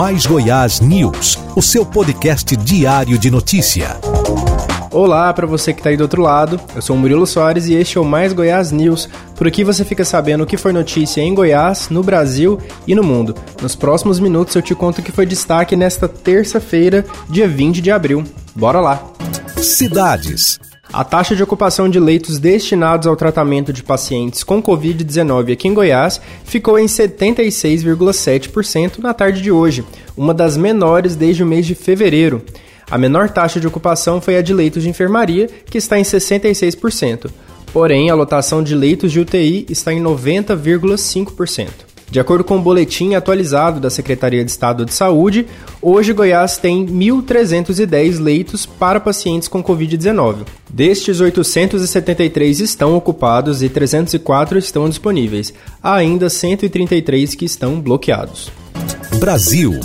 Mais Goiás News, o seu podcast diário de notícia. Olá para você que está aí do outro lado. Eu sou o Murilo Soares e este é o Mais Goiás News. Por aqui você fica sabendo o que foi notícia em Goiás, no Brasil e no mundo. Nos próximos minutos eu te conto o que foi destaque nesta terça-feira, dia 20 de abril. Bora lá. Cidades. A taxa de ocupação de leitos destinados ao tratamento de pacientes com Covid-19 aqui em Goiás ficou em 76,7% na tarde de hoje, uma das menores desde o mês de fevereiro. A menor taxa de ocupação foi a de leitos de enfermaria, que está em 66%. Porém, a lotação de leitos de UTI está em 90,5%. De acordo com o boletim atualizado da Secretaria de Estado de Saúde, hoje Goiás tem 1.310 leitos para pacientes com Covid-19. Destes, 873 estão ocupados e 304 estão disponíveis. Há ainda 133 que estão bloqueados. Brasil.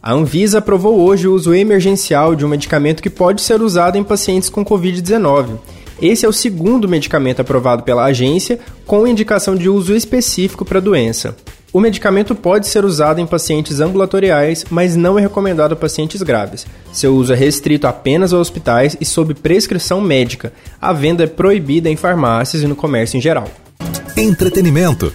A Anvisa aprovou hoje o uso emergencial de um medicamento que pode ser usado em pacientes com Covid-19. Esse é o segundo medicamento aprovado pela agência com indicação de uso específico para a doença. O medicamento pode ser usado em pacientes ambulatoriais, mas não é recomendado a pacientes graves. Seu uso é restrito apenas a hospitais e sob prescrição médica. A venda é proibida em farmácias e no comércio em geral. Entretenimento.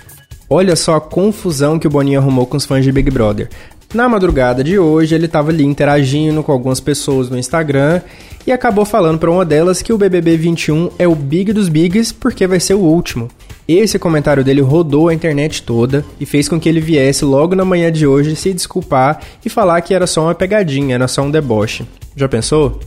Olha só a confusão que o Boninho arrumou com os fãs de Big Brother. Na madrugada de hoje, ele estava ali interagindo com algumas pessoas no Instagram e acabou falando para uma delas que o BBB 21 é o big dos bigs porque vai ser o último. Esse comentário dele rodou a internet toda e fez com que ele viesse logo na manhã de hoje se desculpar e falar que era só uma pegadinha, era só um deboche. Já pensou?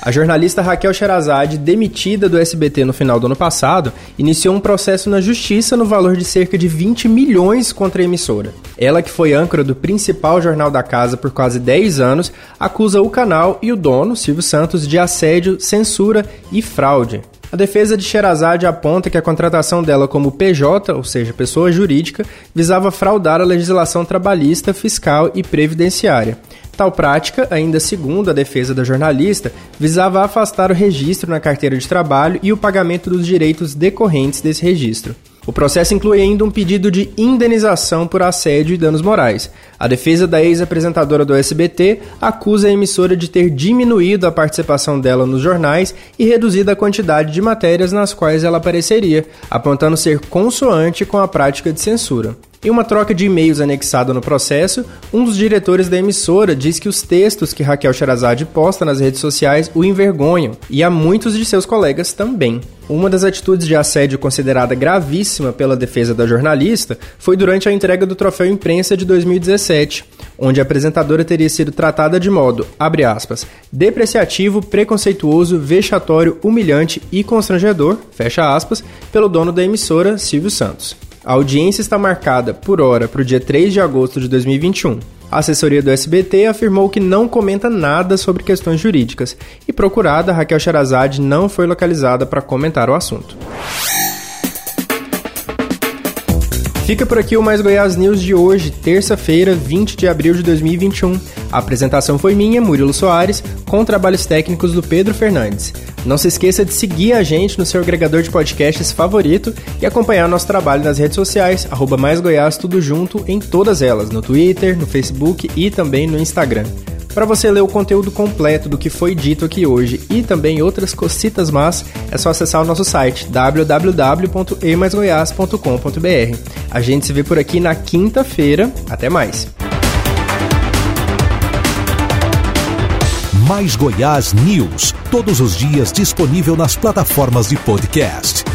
A jornalista Raquel Sherazade, demitida do SBT no final do ano passado, iniciou um processo na justiça no valor de cerca de 20 milhões contra a emissora. Ela, que foi âncora do principal jornal da casa por quase 10 anos, acusa o canal e o dono, Silvio Santos, de assédio, censura e fraude. A defesa de Sherazade aponta que a contratação dela como PJ, ou seja, pessoa jurídica, visava fraudar a legislação trabalhista, fiscal e previdenciária. Tal prática, ainda segundo a defesa da jornalista, visava afastar o registro na carteira de trabalho e o pagamento dos direitos decorrentes desse registro. O processo inclui ainda um pedido de indenização por assédio e danos morais. A defesa da ex-apresentadora do SBT acusa a emissora de ter diminuído a participação dela nos jornais e reduzido a quantidade de matérias nas quais ela apareceria, apontando ser consoante com a prática de censura. Em uma troca de e-mails anexada no processo, um dos diretores da emissora diz que os textos que Raquel Sherazade posta nas redes sociais o envergonham, e a muitos de seus colegas também. Uma das atitudes de assédio considerada gravíssima pela defesa da jornalista foi durante a entrega do troféu imprensa de 2017, onde a apresentadora teria sido tratada de modo, abre aspas, depreciativo, preconceituoso, vexatório, humilhante e constrangedor, fecha aspas, pelo dono da emissora, Silvio Santos. A audiência está marcada por hora para o dia 3 de agosto de 2021. A assessoria do SBT afirmou que não comenta nada sobre questões jurídicas e procurada, Raquel Sherazade não foi localizada para comentar o assunto. Fica por aqui o Mais Goiás News de hoje, terça-feira, 20 de abril de 2021. A apresentação foi minha, Murilo Soares, com trabalhos técnicos do Pedro Fernandes. Não se esqueça de seguir a gente no seu agregador de podcasts favorito e acompanhar nosso trabalho nas redes sociais, arroba Mais Goiás, tudo junto em todas elas, no Twitter, no Facebook e também no Instagram. Para você ler o conteúdo completo do que foi dito aqui hoje e também outras cocitas más, é só acessar o nosso site www.emaisgoias.com.br. A gente se vê por aqui na quinta-feira. Até mais! Mais Goiás News, todos os dias disponível nas plataformas de podcast.